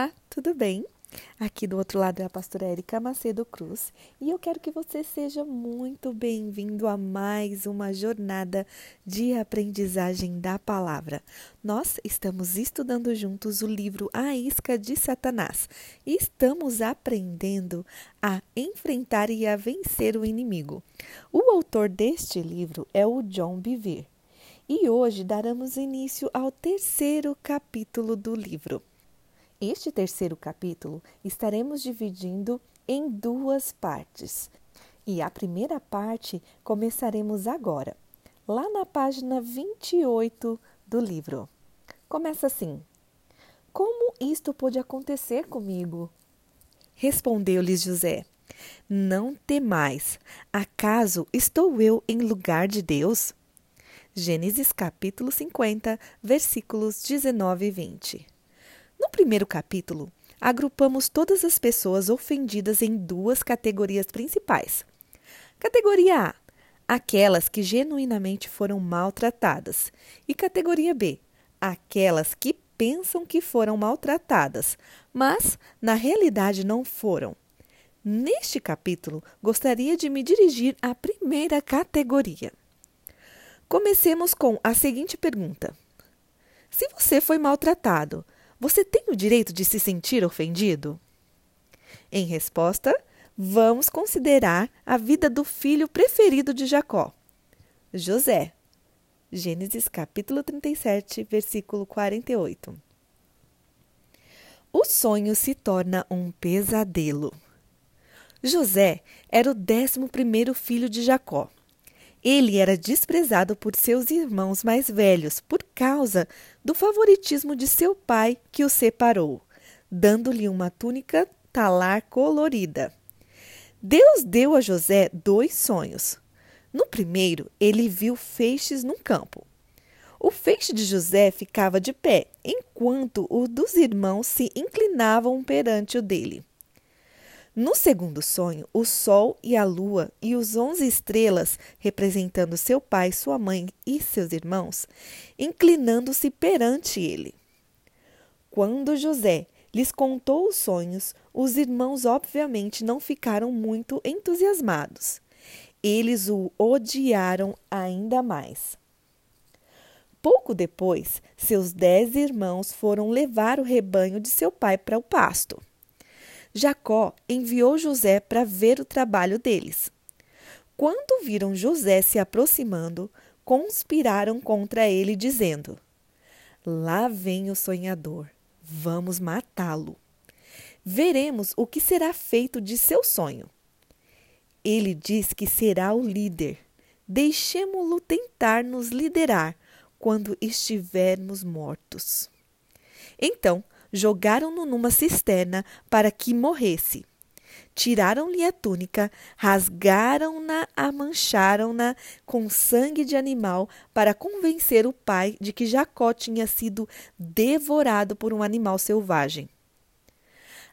Olá, tudo bem? Aqui do outro lado é a pastora Érica Macedo Cruz e eu quero que você seja muito bem-vindo a mais uma jornada de aprendizagem da palavra. Nós estamos estudando juntos o livro A Isca de Satanás e estamos aprendendo a enfrentar e a vencer o inimigo. O autor deste livro é o John Bevere e hoje daremos início ao terceiro capítulo do livro. Este terceiro capítulo estaremos dividindo em duas partes. E a primeira parte começaremos agora, lá na página 28 do livro. Começa assim: Como isto pôde acontecer comigo? Respondeu-lhes José: Não temais, acaso estou eu em lugar de Deus? Gênesis capítulo 50, versículos 19 e 20. Primeiro capítulo, agrupamos todas as pessoas ofendidas em duas categorias principais. Categoria A: aquelas que genuinamente foram maltratadas, e categoria B: aquelas que pensam que foram maltratadas, mas na realidade não foram. Neste capítulo, gostaria de me dirigir à primeira categoria. Comecemos com a seguinte pergunta: Se você foi maltratado, você tem o direito de se sentir ofendido? Em resposta, vamos considerar a vida do filho preferido de Jacó, José. Gênesis capítulo 37, versículo 48. O sonho se torna um pesadelo. José era o décimo primeiro filho de Jacó. Ele era desprezado por seus irmãos mais velhos por causa do favoritismo de seu pai que o separou, dando-lhe uma túnica talar colorida. Deus deu a José dois sonhos. No primeiro, ele viu feixes num campo. O feixe de José ficava de pé, enquanto o dos irmãos se inclinavam perante o dele. No segundo sonho, o Sol e a Lua e os onze estrelas, representando seu pai, sua mãe e seus irmãos, inclinando-se perante ele. Quando José lhes contou os sonhos, os irmãos obviamente não ficaram muito entusiasmados. Eles o odiaram ainda mais. Pouco depois, seus dez irmãos foram levar o rebanho de seu pai para o pasto. Jacó enviou José para ver o trabalho deles. Quando viram José se aproximando, conspiraram contra ele, dizendo: Lá vem o sonhador, vamos matá-lo. Veremos o que será feito de seu sonho. Ele diz que será o líder. Deixemo-lo tentar nos liderar quando estivermos mortos. Então jogaram-no numa cisterna para que morresse. Tiraram-lhe a túnica, rasgaram-na, amancharam-na com sangue de animal para convencer o pai de que Jacó tinha sido devorado por um animal selvagem.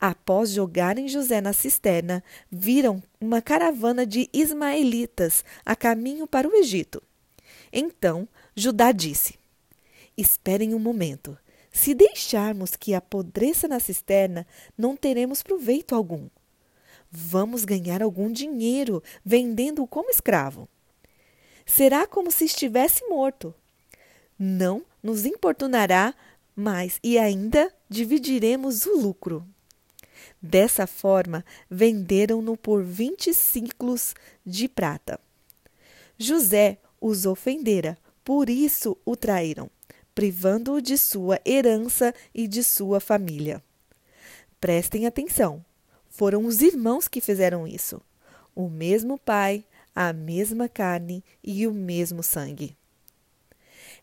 Após jogarem José na cisterna, viram uma caravana de ismaelitas a caminho para o Egito. Então Judá disse: Esperem um momento. Se deixarmos que apodreça na cisterna, não teremos proveito algum. Vamos ganhar algum dinheiro vendendo-o como escravo. Será como se estivesse morto. Não nos importunará mais e ainda dividiremos o lucro. Dessa forma, venderam-no por vinte ciclos de prata. José os ofendera, por isso o traíram privando-o de sua herança e de sua família. Prestem atenção: foram os irmãos que fizeram isso. O mesmo pai, a mesma carne e o mesmo sangue.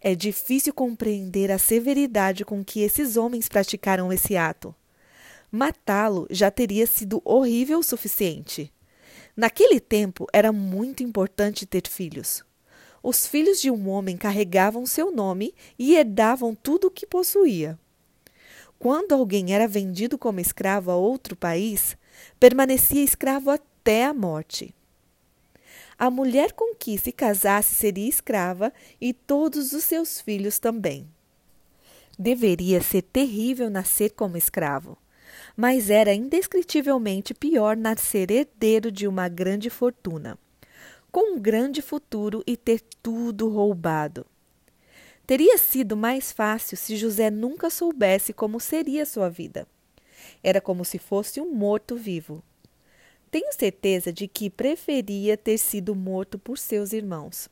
É difícil compreender a severidade com que esses homens praticaram esse ato. Matá-lo já teria sido horrível o suficiente. Naquele tempo era muito importante ter filhos os filhos de um homem carregavam seu nome e herdavam tudo o que possuía. Quando alguém era vendido como escravo a outro país, permanecia escravo até a morte. A mulher com que se casasse seria escrava e todos os seus filhos também. Deveria ser terrível nascer como escravo. mas era indescritivelmente pior nascer herdeiro de uma grande fortuna, com um grande futuro e ter tudo roubado. Teria sido mais fácil se José nunca soubesse como seria sua vida. Era como se fosse um morto-vivo. Tenho certeza de que preferia ter sido morto por seus irmãos.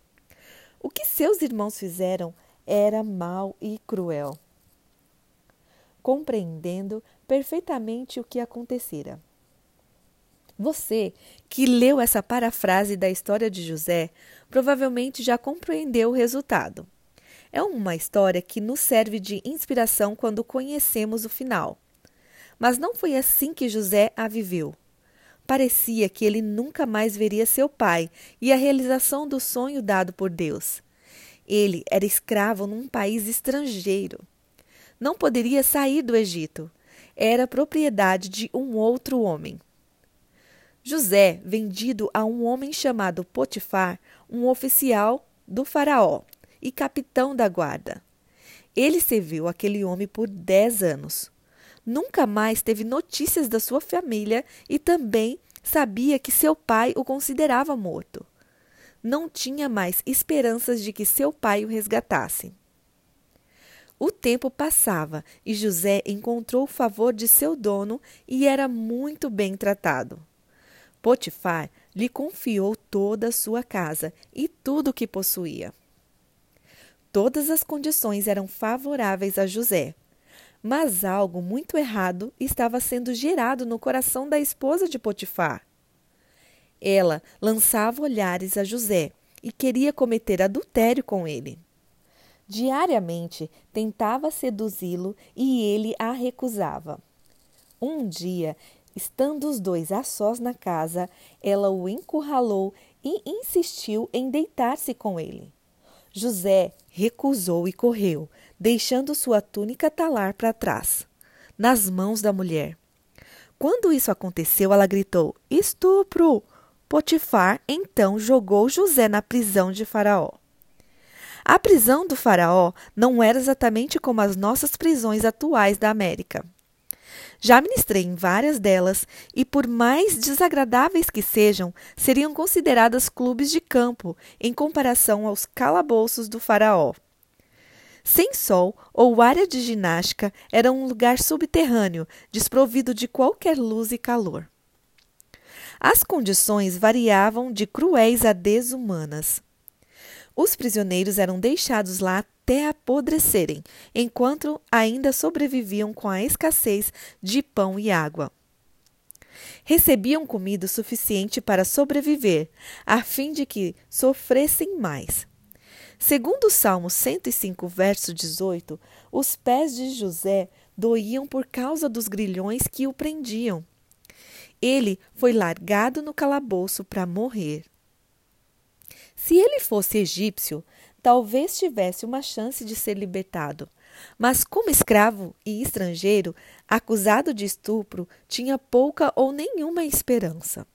O que seus irmãos fizeram era mau e cruel. Compreendendo perfeitamente o que acontecera. Você que leu essa parafrase da história de José provavelmente já compreendeu o resultado. É uma história que nos serve de inspiração quando conhecemos o final. Mas não foi assim que José a viveu. Parecia que ele nunca mais veria seu pai e a realização do sonho dado por Deus. Ele era escravo num país estrangeiro. Não poderia sair do Egito. Era propriedade de um outro homem. José, vendido a um homem chamado Potifar, um oficial do Faraó e capitão da guarda. Ele serviu aquele homem por dez anos. Nunca mais teve notícias da sua família e também sabia que seu pai o considerava morto. Não tinha mais esperanças de que seu pai o resgatasse. O tempo passava e José encontrou o favor de seu dono e era muito bem tratado. Potifar lhe confiou toda a sua casa e tudo o que possuía. Todas as condições eram favoráveis a José. Mas algo muito errado estava sendo gerado no coração da esposa de Potifar. Ela lançava olhares a José e queria cometer adultério com ele. Diariamente tentava seduzi-lo e ele a recusava. Um dia, estando os dois a sós na casa, ela o encurralou e insistiu em deitar-se com ele. José recusou e correu, deixando sua túnica talar para trás, nas mãos da mulher. Quando isso aconteceu, ela gritou: Estupro! Potifar então jogou José na prisão de Faraó. A prisão do Faraó não era exatamente como as nossas prisões atuais da América. Já ministrei em várias delas e, por mais desagradáveis que sejam, seriam consideradas clubes de campo em comparação aos calabouços do Faraó. Sem sol ou área de ginástica, era um lugar subterrâneo, desprovido de qualquer luz e calor. As condições variavam de cruéis a desumanas. Os prisioneiros eram deixados lá até apodrecerem, enquanto ainda sobreviviam com a escassez de pão e água. Recebiam comida suficiente para sobreviver, a fim de que sofressem mais. Segundo o Salmo 105, verso 18, os pés de José doíam por causa dos grilhões que o prendiam. Ele foi largado no calabouço para morrer. Se ele fosse egípcio, talvez tivesse uma chance de ser libertado. Mas, como escravo e estrangeiro, acusado de estupro, tinha pouca ou nenhuma esperança.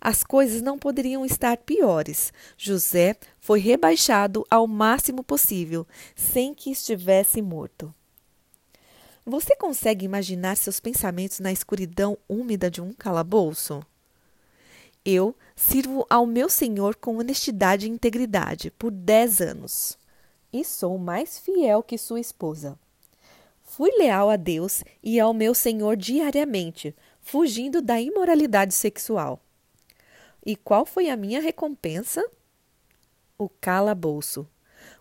As coisas não poderiam estar piores. José foi rebaixado ao máximo possível, sem que estivesse morto. Você consegue imaginar seus pensamentos na escuridão úmida de um calabouço? Eu sirvo ao meu Senhor com honestidade e integridade por dez anos e sou mais fiel que sua esposa. Fui leal a Deus e ao meu Senhor diariamente, fugindo da imoralidade sexual. E qual foi a minha recompensa? O calabouço.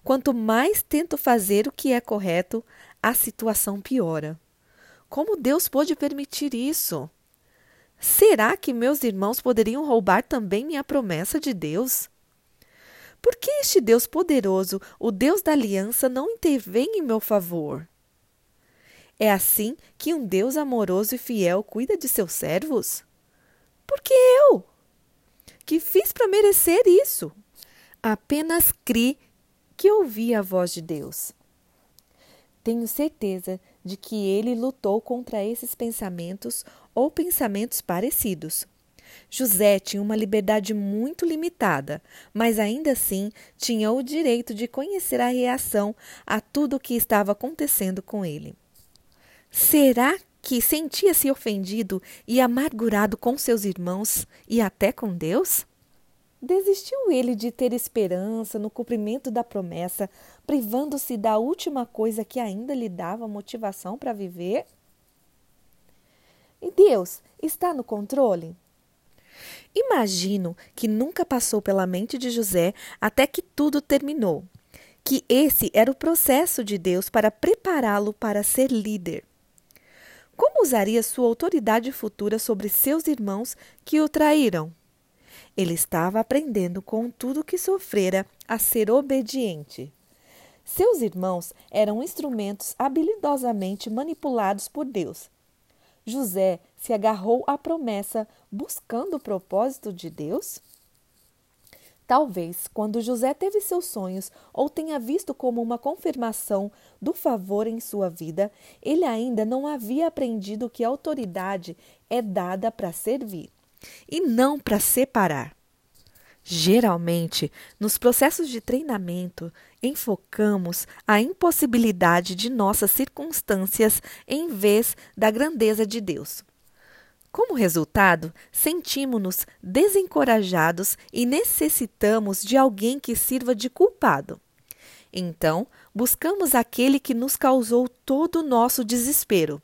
Quanto mais tento fazer o que é correto, a situação piora. Como Deus pôde permitir isso? Será que meus irmãos poderiam roubar também minha promessa de Deus? Por que este Deus poderoso, o Deus da aliança, não intervém em meu favor? É assim que um Deus amoroso e fiel cuida de seus servos? Por que eu? Que fiz para merecer isso? Apenas crie que ouvi a voz de Deus. Tenho certeza de que ele lutou contra esses pensamentos ou pensamentos parecidos. José tinha uma liberdade muito limitada, mas ainda assim tinha o direito de conhecer a reação a tudo o que estava acontecendo com ele. Será que sentia-se ofendido e amargurado com seus irmãos e até com Deus? Desistiu ele de ter esperança no cumprimento da promessa, privando-se da última coisa que ainda lhe dava motivação para viver? E Deus está no controle? Imagino que nunca passou pela mente de José até que tudo terminou, que esse era o processo de Deus para prepará-lo para ser líder. Como usaria sua autoridade futura sobre seus irmãos que o traíram? Ele estava aprendendo com tudo que sofrera a ser obediente. Seus irmãos eram instrumentos habilidosamente manipulados por Deus. José se agarrou à promessa buscando o propósito de Deus? Talvez, quando José teve seus sonhos ou tenha visto como uma confirmação do favor em sua vida, ele ainda não havia aprendido que autoridade é dada para servir e não para separar. Geralmente, nos processos de treinamento, enfocamos a impossibilidade de nossas circunstâncias em vez da grandeza de Deus. Como resultado, sentimos-nos desencorajados e necessitamos de alguém que sirva de culpado. Então, buscamos aquele que nos causou todo o nosso desespero.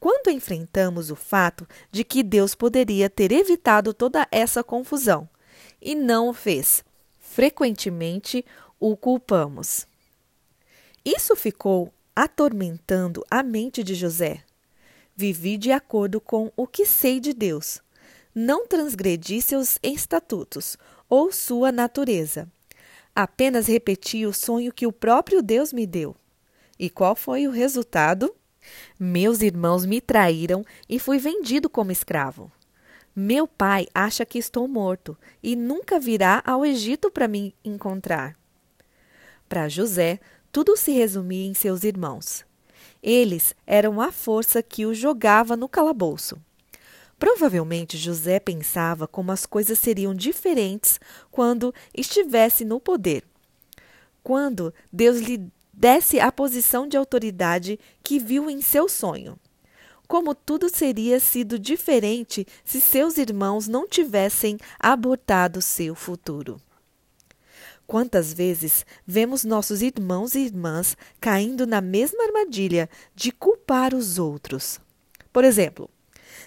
Quando enfrentamos o fato de que Deus poderia ter evitado toda essa confusão e não o fez, frequentemente o culpamos. Isso ficou atormentando a mente de José. Vivi de acordo com o que sei de Deus. Não transgredi seus estatutos ou sua natureza. Apenas repeti o sonho que o próprio Deus me deu. E qual foi o resultado? Meus irmãos me traíram e fui vendido como escravo. Meu pai acha que estou morto e nunca virá ao Egito para me encontrar. Para José, tudo se resumia em seus irmãos. Eles eram a força que o jogava no calabouço. Provavelmente José pensava como as coisas seriam diferentes quando estivesse no poder. Quando Deus lhe desse a posição de autoridade que viu em seu sonho. Como tudo seria sido diferente se seus irmãos não tivessem abortado seu futuro. Quantas vezes vemos nossos irmãos e irmãs caindo na mesma armadilha de culpar os outros? Por exemplo,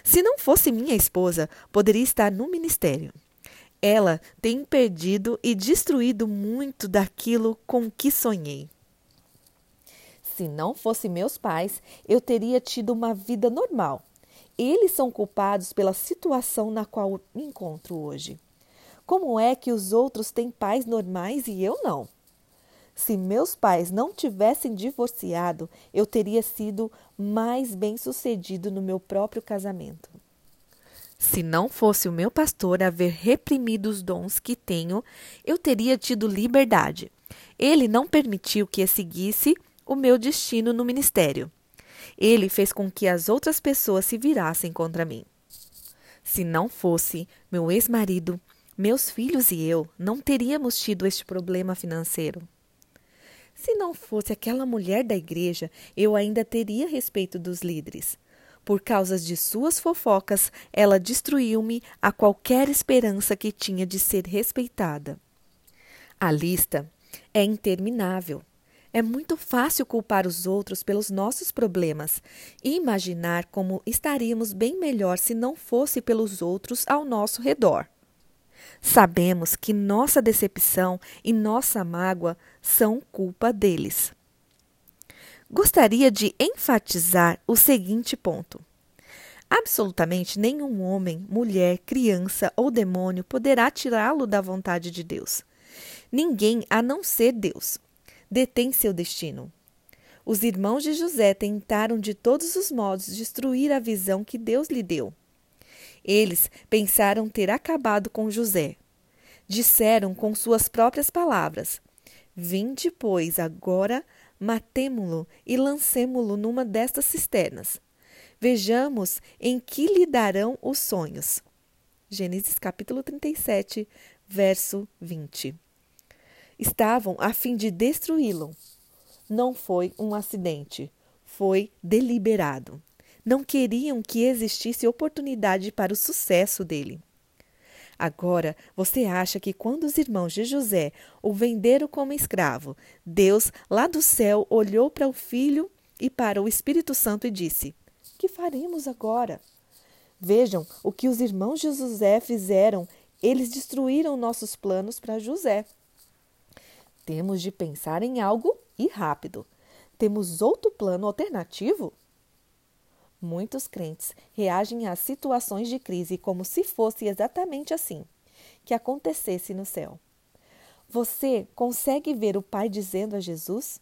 se não fosse minha esposa, poderia estar no ministério. Ela tem perdido e destruído muito daquilo com que sonhei. Se não fosse meus pais, eu teria tido uma vida normal. Eles são culpados pela situação na qual me encontro hoje. Como é que os outros têm pais normais e eu não? Se meus pais não tivessem divorciado, eu teria sido mais bem-sucedido no meu próprio casamento. Se não fosse o meu pastor haver reprimido os dons que tenho, eu teria tido liberdade. Ele não permitiu que eu seguisse o meu destino no ministério. Ele fez com que as outras pessoas se virassem contra mim. Se não fosse meu ex-marido, meus filhos e eu não teríamos tido este problema financeiro. Se não fosse aquela mulher da igreja, eu ainda teria respeito dos líderes. Por causa de suas fofocas, ela destruiu-me a qualquer esperança que tinha de ser respeitada. A lista é interminável. É muito fácil culpar os outros pelos nossos problemas e imaginar como estaríamos bem melhor se não fosse pelos outros ao nosso redor. Sabemos que nossa decepção e nossa mágoa são culpa deles. Gostaria de enfatizar o seguinte ponto. Absolutamente nenhum homem, mulher, criança ou demônio poderá tirá-lo da vontade de Deus. Ninguém a não ser Deus detém seu destino. Os irmãos de José tentaram de todos os modos destruir a visão que Deus lhe deu. Eles pensaram ter acabado com José. Disseram com suas próprias palavras: Vinde, pois, agora matemo-lo e lancemo-lo numa destas cisternas. Vejamos em que lhe darão os sonhos. Gênesis capítulo 37, verso 20. Estavam a fim de destruí-lo. Não foi um acidente, foi deliberado. Não queriam que existisse oportunidade para o sucesso dele. Agora, você acha que quando os irmãos de José o venderam como escravo, Deus, lá do céu, olhou para o filho e para o Espírito Santo e disse: Que faremos agora? Vejam o que os irmãos de José fizeram. Eles destruíram nossos planos para José. Temos de pensar em algo e rápido. Temos outro plano alternativo? Muitos crentes reagem às situações de crise como se fosse exatamente assim que acontecesse no céu. Você consegue ver o pai dizendo a Jesus: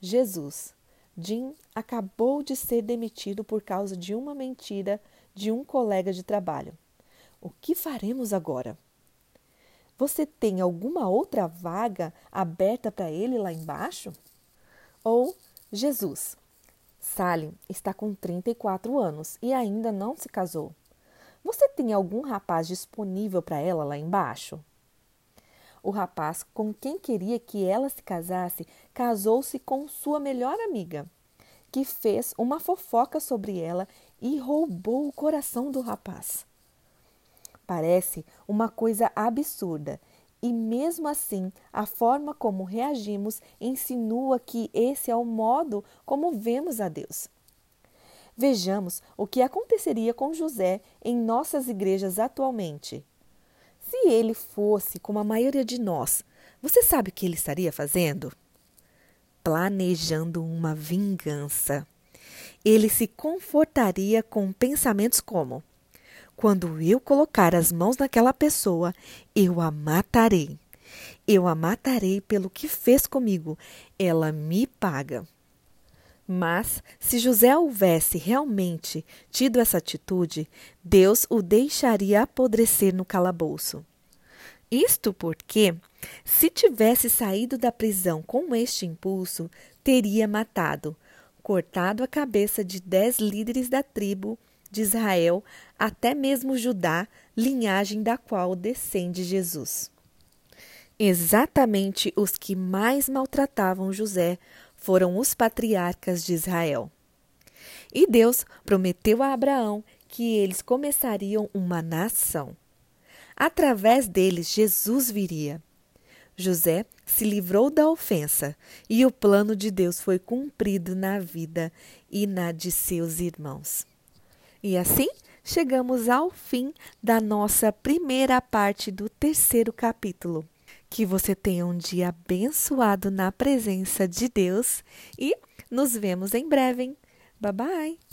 Jesus, Jim acabou de ser demitido por causa de uma mentira de um colega de trabalho. O que faremos agora? Você tem alguma outra vaga aberta para ele lá embaixo? Ou Jesus, Salim está com 34 anos e ainda não se casou. Você tem algum rapaz disponível para ela lá embaixo? O rapaz com quem queria que ela se casasse casou-se com sua melhor amiga, que fez uma fofoca sobre ela e roubou o coração do rapaz. Parece uma coisa absurda e mesmo assim, a forma como reagimos insinua que esse é o modo como vemos a Deus. Vejamos o que aconteceria com José em nossas igrejas atualmente. Se ele fosse como a maioria de nós, você sabe o que ele estaria fazendo? Planejando uma vingança. Ele se confortaria com pensamentos como: quando eu colocar as mãos naquela pessoa, eu a matarei. Eu a matarei pelo que fez comigo. Ela me paga. Mas, se José houvesse realmente tido essa atitude, Deus o deixaria apodrecer no calabouço. Isto porque, se tivesse saído da prisão com este impulso, teria matado, cortado a cabeça de dez líderes da tribo de Israel, até mesmo Judá, linhagem da qual descende Jesus. Exatamente os que mais maltratavam José foram os patriarcas de Israel. E Deus prometeu a Abraão que eles começariam uma nação. Através deles, Jesus viria. José se livrou da ofensa e o plano de Deus foi cumprido na vida e na de seus irmãos. E assim chegamos ao fim da nossa primeira parte do terceiro capítulo. Que você tenha um dia abençoado na presença de Deus e nos vemos em breve. Bye bye!